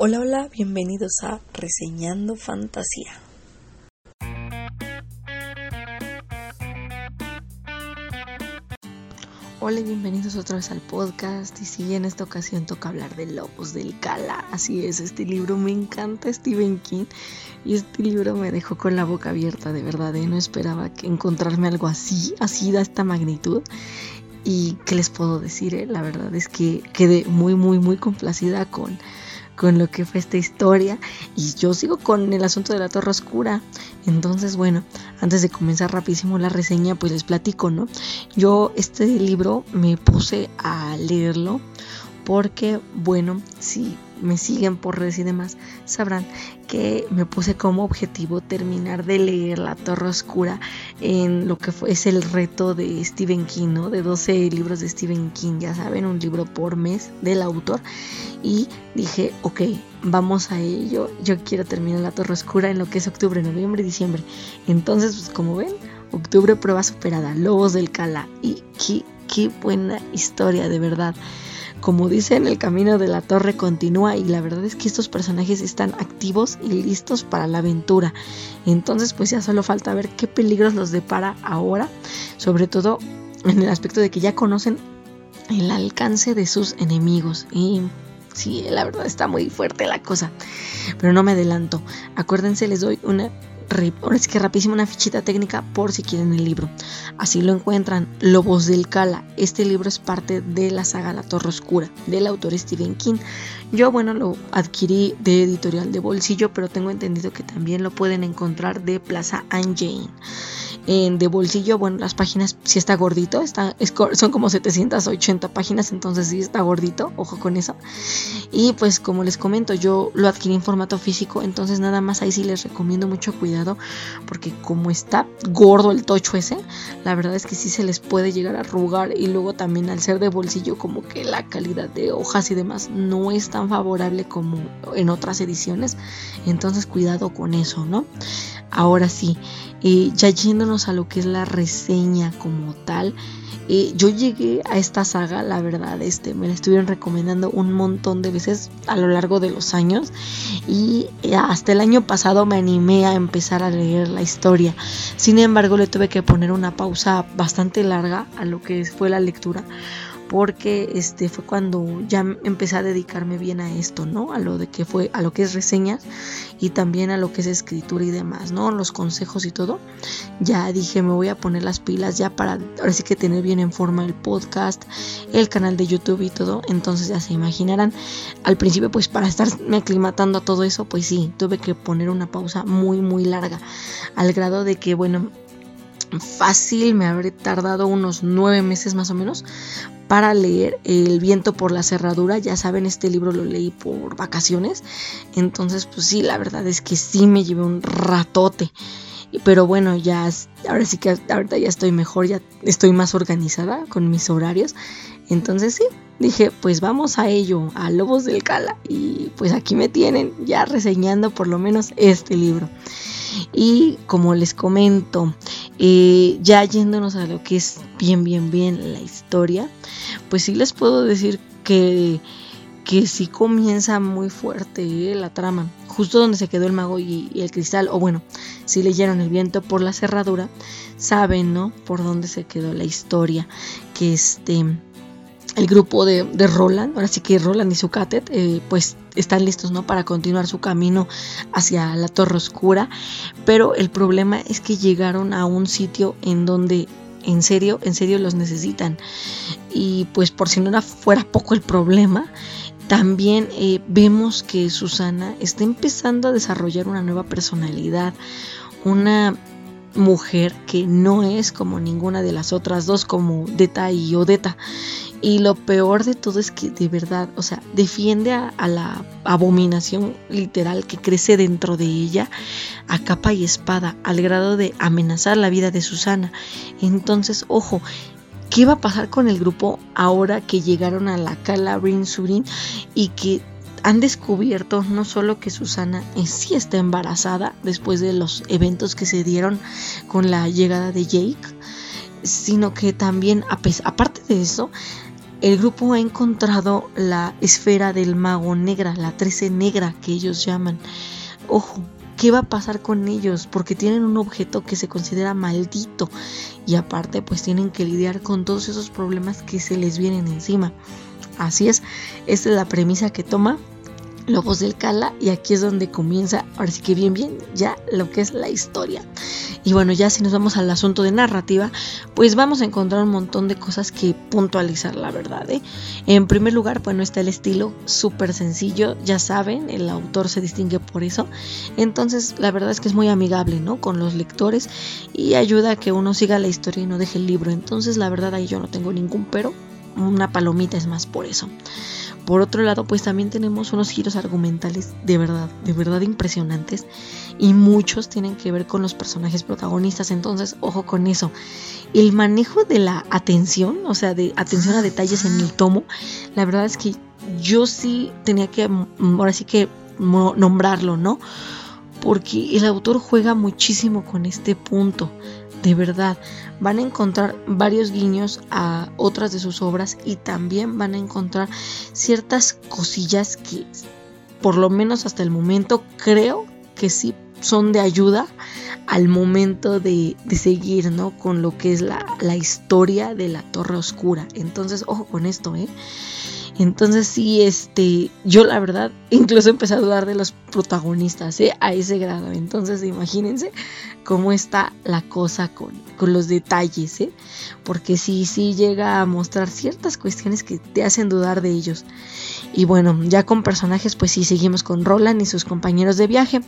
Hola, hola, bienvenidos a Reseñando Fantasía. Hola y bienvenidos otra vez al podcast. Y sí, en esta ocasión toca hablar de Lobos del Cala. Así es, este libro me encanta, Stephen King. Y este libro me dejó con la boca abierta, de verdad. ¿eh? No esperaba que encontrarme algo así, así de esta magnitud. Y qué les puedo decir, eh? la verdad es que quedé muy, muy, muy complacida con con lo que fue esta historia y yo sigo con el asunto de la Torre Oscura. Entonces, bueno, antes de comenzar rapidísimo la reseña, pues les platico, ¿no? Yo este libro me puse a leerlo porque, bueno, si me siguen por redes y demás, sabrán que me puse como objetivo terminar de leer La Torre Oscura en lo que fue, es el reto de Stephen King, ¿no? De 12 libros de Stephen King, ya saben, un libro por mes del autor. Y dije, ok, vamos a ello. Yo quiero terminar La Torre Oscura en lo que es octubre, noviembre y diciembre. Entonces, pues como ven, octubre prueba superada, Lobos del Cala. Y qué, qué buena historia, de verdad. Como dice en el camino de la torre continúa y la verdad es que estos personajes están activos y listos para la aventura. Entonces pues ya solo falta ver qué peligros los depara ahora, sobre todo en el aspecto de que ya conocen el alcance de sus enemigos y sí, la verdad está muy fuerte la cosa. Pero no me adelanto. Acuérdense, les doy una ahora es que rapidísimo una fichita técnica por si quieren el libro. Así lo encuentran, Lobos del Cala. Este libro es parte de la saga La Torre Oscura del autor Stephen King. Yo, bueno, lo adquirí de editorial de bolsillo, pero tengo entendido que también lo pueden encontrar de Plaza Anne Jane de bolsillo, bueno, las páginas sí está gordito, son como 780 páginas, entonces sí está gordito, ojo con eso. Y pues como les comento, yo lo adquirí en formato físico, entonces nada más ahí sí les recomiendo mucho cuidado, porque como está gordo el tocho ese, la verdad es que sí se les puede llegar a arrugar y luego también al ser de bolsillo como que la calidad de hojas y demás no es tan favorable como en otras ediciones, entonces cuidado con eso, ¿no? Ahora sí, eh, ya yéndonos a lo que es la reseña como tal, eh, yo llegué a esta saga, la verdad, este, me la estuvieron recomendando un montón de veces a lo largo de los años y eh, hasta el año pasado me animé a empezar a leer la historia. Sin embargo, le tuve que poner una pausa bastante larga a lo que fue la lectura porque este fue cuando ya empecé a dedicarme bien a esto, ¿no? A lo de que fue a lo que es reseñas y también a lo que es escritura y demás, ¿no? Los consejos y todo. Ya dije, me voy a poner las pilas ya para ahora sí que tener bien en forma el podcast, el canal de YouTube y todo, entonces ya se imaginarán. Al principio pues para estarme aclimatando a todo eso, pues sí, tuve que poner una pausa muy muy larga al grado de que bueno, fácil, me habré tardado unos nueve meses más o menos para leer El viento por la cerradura. Ya saben, este libro lo leí por vacaciones. Entonces, pues sí, la verdad es que sí me llevé un ratote. Pero bueno, ya ahora sí que ahorita ya estoy mejor, ya estoy más organizada con mis horarios. Entonces sí, dije, pues vamos a ello, a Lobos del Cala. Y pues aquí me tienen ya reseñando por lo menos este libro. Y como les comento, eh, ya yéndonos a lo que es bien, bien, bien la historia, pues sí les puedo decir que, que sí comienza muy fuerte eh, la trama. Justo donde se quedó el mago y, el cristal, o bueno, si leyeron el viento por la cerradura, saben, ¿no? Por dónde se quedó la historia. Que este el grupo de, Roland, ahora sí que Roland y su catet, eh, pues están listos ¿no? para continuar su camino hacia la Torre Oscura, pero el problema es que llegaron a un sitio en donde en serio, en serio los necesitan. Y pues por si no fuera poco el problema, también eh, vemos que Susana está empezando a desarrollar una nueva personalidad, una mujer que no es como ninguna de las otras dos, como Deta y Odeta. Y lo peor de todo es que de verdad, o sea, defiende a, la abominación literal que crece dentro de ella a capa y espada, al grado de amenazar la vida de Susana. Entonces, ojo, ¿qué va a pasar con el grupo ahora que llegaron a la Cala Surin y que han descubierto no solo que Susana sí está embarazada después de los eventos que se dieron con la llegada de Jake, sino que también, aparte de eso, el grupo ha encontrado la esfera del mago negra, la 13 negra que ellos llaman. Ojo, ¿qué va a pasar con ellos? Porque tienen un objeto que se considera maldito y aparte pues tienen que lidiar con todos esos problemas que se les vienen encima. Así es, esta es la premisa que toma Lobos del Cala y aquí es donde comienza, ahora sí que bien bien, ya lo que es la historia. Y bueno, ya si nos vamos al asunto de narrativa, pues vamos a encontrar un montón de cosas que puntualizar, la verdad. ¿eh? En primer lugar, bueno, está el estilo súper sencillo, ya saben, el autor se distingue por eso. Entonces, la verdad es que es muy amigable, ¿no? Con los lectores y ayuda a que uno siga la historia y no deje el libro. Entonces, la verdad ahí yo no tengo ningún pero, una palomita es más por eso. Por otro lado, pues también tenemos unos giros argumentales de verdad, de verdad impresionantes y muchos tienen que ver con los personajes protagonistas, entonces ojo con eso. El manejo de la atención, o sea, de atención a detalles en el tomo, la verdad es que yo sí tenía que, mm, ahora sí que nombrarlo, ¿no? Porque el autor juega muchísimo con este punto de verdad. Van a encontrar varios guiños a otras de sus obras y también van a encontrar ciertas cosillas que por lo menos hasta el momento creo que sí son de ayuda al momento de, seguir, ¿no? Con lo que es la, la, historia de la Torre Oscura. Entonces, ojo con esto, ¿eh? Entonces sí, este, yo la verdad incluso empecé a dudar de los protagonistas, ¿eh? A ese grado. Entonces imagínense cómo está la cosa con, con los detalles, ¿eh? Porque sí, sí llega a mostrar ciertas cuestiones que te hacen dudar de ellos. Y bueno, ya con personajes, pues sí, seguimos con Roland y sus compañeros de viaje.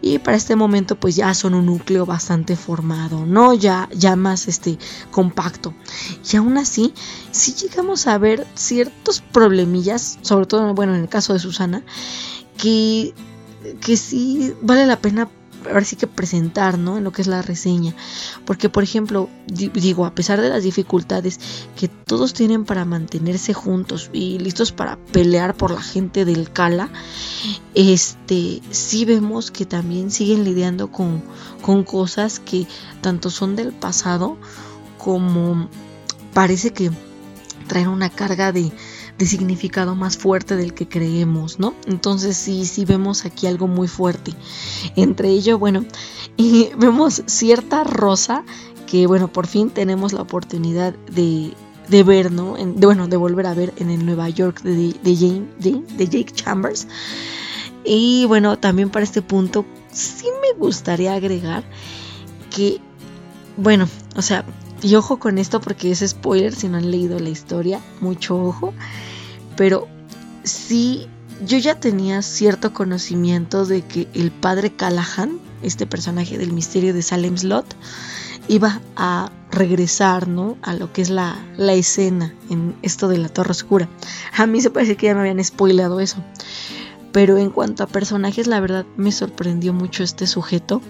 Y para este momento, pues ya son un núcleo bastante formado, ¿no? Ya, ya más este compacto. Y aún así, sí llegamos a ver ciertos problemillas, sobre todo, bueno, en el caso de Susana, que, que sí vale la pena ahora sí que presentar, ¿no? En lo que es la reseña. Porque, por ejemplo, digo, a pesar de las dificultades que todos tienen para mantenerse juntos y listos para pelear por la gente del Cala, este, sí vemos que también siguen lidiando con, con cosas que tanto son del pasado como parece que traen una carga de, de significado más fuerte del que creemos, ¿no? Entonces sí, sí vemos aquí algo muy fuerte. Entre ello, bueno, y vemos cierta rosa que, bueno, por fin tenemos la oportunidad de, de ver, ¿no? de, bueno, de volver a ver en el Nueva York de, de, Jane, de Jake Chambers. Y bueno, también para este punto sí me gustaría agregar que, bueno, o sea, y ojo con esto porque es spoiler si no han leído la historia, mucho ojo. Pero sí, yo ya tenía cierto conocimiento de que el padre Callahan, este personaje del misterio de Salem Slot, iba a regresar, ¿no? A lo que es la, la escena en esto de la Torre Oscura. A mí se parece que ya me habían spoileado eso. Pero en cuanto a personajes, la verdad me sorprendió mucho este sujeto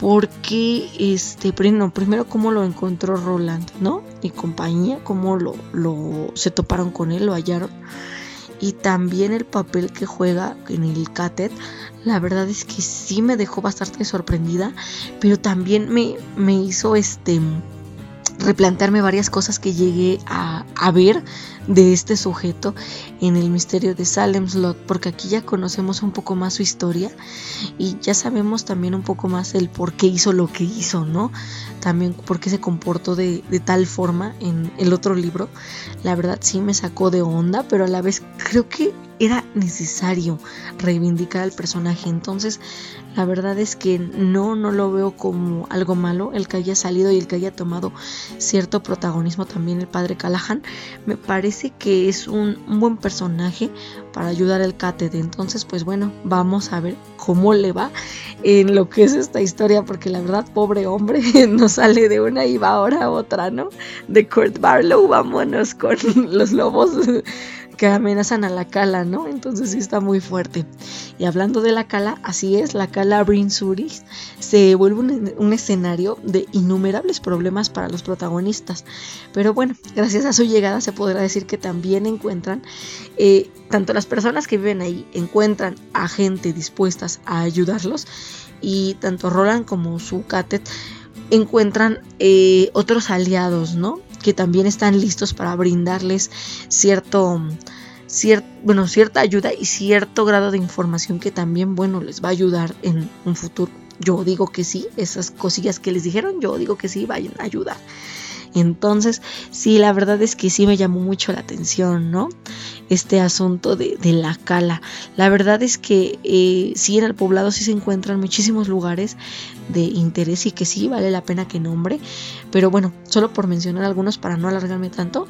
porque este primero, primero cómo lo encontró Roland, ¿no? Y compañía, cómo lo, lo se toparon con él, lo hallaron. Y también el papel que juega en el Catet, la verdad es que sí me dejó bastante sorprendida, pero también me, me hizo este replantearme varias cosas que llegué a, ver de este sujeto en el misterio de Salem Slot, porque aquí ya conocemos un poco más su historia y ya sabemos también un poco más el por qué hizo lo que hizo, ¿no? También por qué se comportó de, tal forma en el otro libro. La verdad sí me sacó de onda, pero a la vez creo que era necesario reivindicar al personaje. Entonces, la verdad es que no, no lo veo como algo malo el que haya salido y el que haya tomado cierto protagonismo también el padre Callahan. Me parece que es un, buen personaje para ayudar al cátedre. Entonces, pues bueno, vamos a ver cómo le va en lo que es esta historia, porque la verdad, pobre hombre, no sale de una y va ahora a otra, ¿no? De Kurt Barlow, vámonos con los lobos que amenazan a la cala, ¿no? Entonces sí está muy fuerte. Y hablando de la cala, así es, la cala Brinsuris se vuelve un, escenario de innumerables problemas para los protagonistas. Pero bueno, gracias a su llegada se podrá decir que también encuentran, eh, tanto las personas que viven ahí encuentran a gente dispuestas a ayudarlos y tanto Roland como su Catet encuentran eh, otros aliados, ¿no? Que también están listos para brindarles cierto bueno, cierta ayuda y cierto grado de información que también, bueno, les va a ayudar en un futuro. Yo digo que sí, esas cosillas que les dijeron, yo digo que sí, vayan a ayudar. Entonces, sí, la verdad es que sí me llamó mucho la atención, ¿no? Este asunto de, la cala. La verdad es que eh, sí, en el poblado sí se encuentran muchísimos lugares de interés y que sí vale la pena que nombre. Pero bueno, solo por mencionar algunos para no alargarme tanto.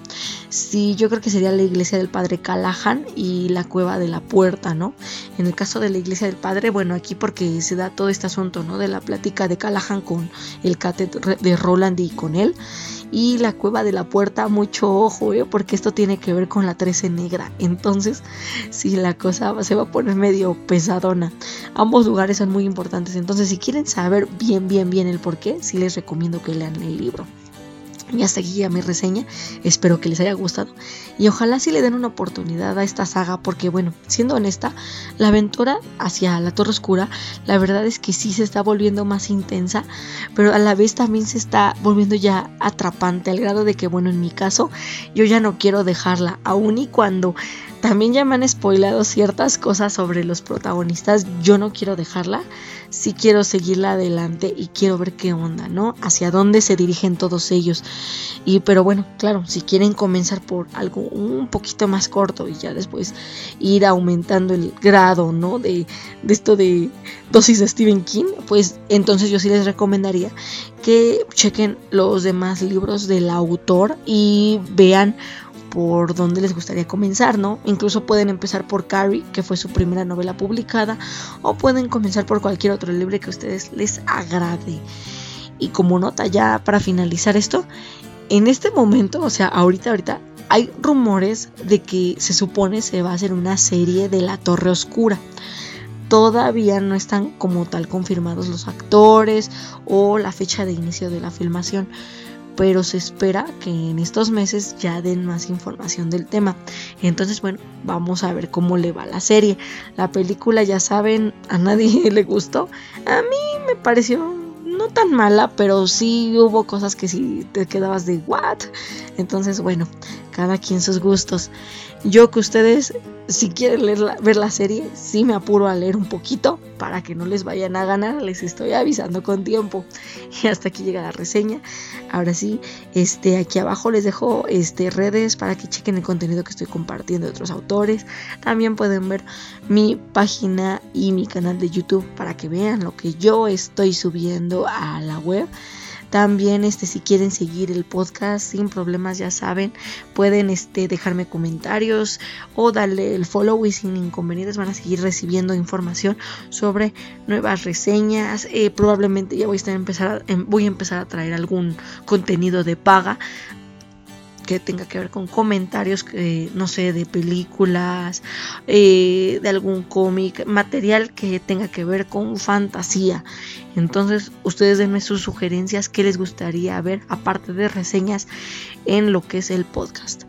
Sí, yo creo que sería la iglesia del Padre Callahan y la cueva de la puerta, ¿no? En el caso de la iglesia del Padre, bueno, aquí porque se da todo este asunto, ¿no? De la plática de Callahan con el cateto de Roland y con él y la cueva de la puerta, mucho ojo, ¿eh? porque esto tiene que ver con la 13 negra. Entonces, si la cosa se va a poner medio pesadona. Ambos lugares son muy importantes. Entonces, si quieren saber bien, bien, bien el por qué, sí les recomiendo que lean el libro. Y hasta aquí ya mi reseña. Espero que les haya gustado. Y ojalá sí le den una oportunidad a esta saga. Porque bueno, siendo honesta, la aventura hacia la Torre Oscura, la verdad es que sí se está volviendo más intensa. Pero a la vez también se está volviendo ya atrapante. Al grado de que, bueno, en mi caso, yo ya no quiero dejarla. Aún y cuando también ya me han spoilado ciertas cosas sobre los protagonistas. Yo no quiero dejarla. Sí quiero seguirla adelante y quiero ver qué onda, ¿no? Hacia dónde se dirigen todos ellos. Y pero bueno, claro, si quieren comenzar por algo un poquito más corto y ya después ir aumentando el grado, ¿no? De, de esto de dosis de Stephen King, pues entonces yo sí les recomendaría que chequen los demás libros del autor y vean por dónde les gustaría comenzar, ¿no? Incluso pueden empezar por Carrie, que fue su primera novela publicada, o pueden comenzar por cualquier otro libro que a ustedes les agrade. Y como nota ya para finalizar esto, en este momento, o sea, ahorita, ahorita, hay rumores de que se supone se va a hacer una serie de La Torre Oscura. Todavía no están como tal confirmados los actores o la fecha de inicio de la filmación pero se espera que en estos meses ya den más información del tema. Entonces, bueno, vamos a ver cómo le va la serie. La película, ya saben, a nadie le gustó. A mí me pareció no tan mala, pero sí hubo cosas que sí te quedabas de what. Entonces, bueno, cada quien sus gustos. Yo que ustedes, si quieren ver la serie, sí me apuro a leer un poquito para que no les vayan a ganar, les estoy avisando con tiempo. Y hasta aquí llega la reseña. Ahora sí, este, aquí abajo les dejo este, redes para que chequen el contenido que estoy compartiendo de otros autores. También pueden ver mi página y mi canal de YouTube para que vean lo que yo estoy subiendo a la web. También este si quieren seguir el podcast sin problemas ya saben, pueden este dejarme comentarios o darle el follow y sin inconvenientes van a seguir recibiendo información sobre nuevas reseñas. Eh, probablemente ya voy a empezar em, voy a empezar a traer algún contenido de paga que tenga que ver con comentarios, no sé, de películas, eh, de algún cómic, material que tenga que ver con fantasía. Entonces, ustedes denme sus sugerencias, qué les gustaría ver, aparte de reseñas, en lo que es el podcast.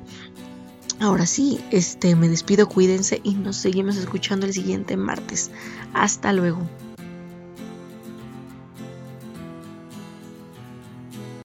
Ahora sí, este, me despido, cuídense y nos seguimos escuchando el siguiente martes. Hasta luego.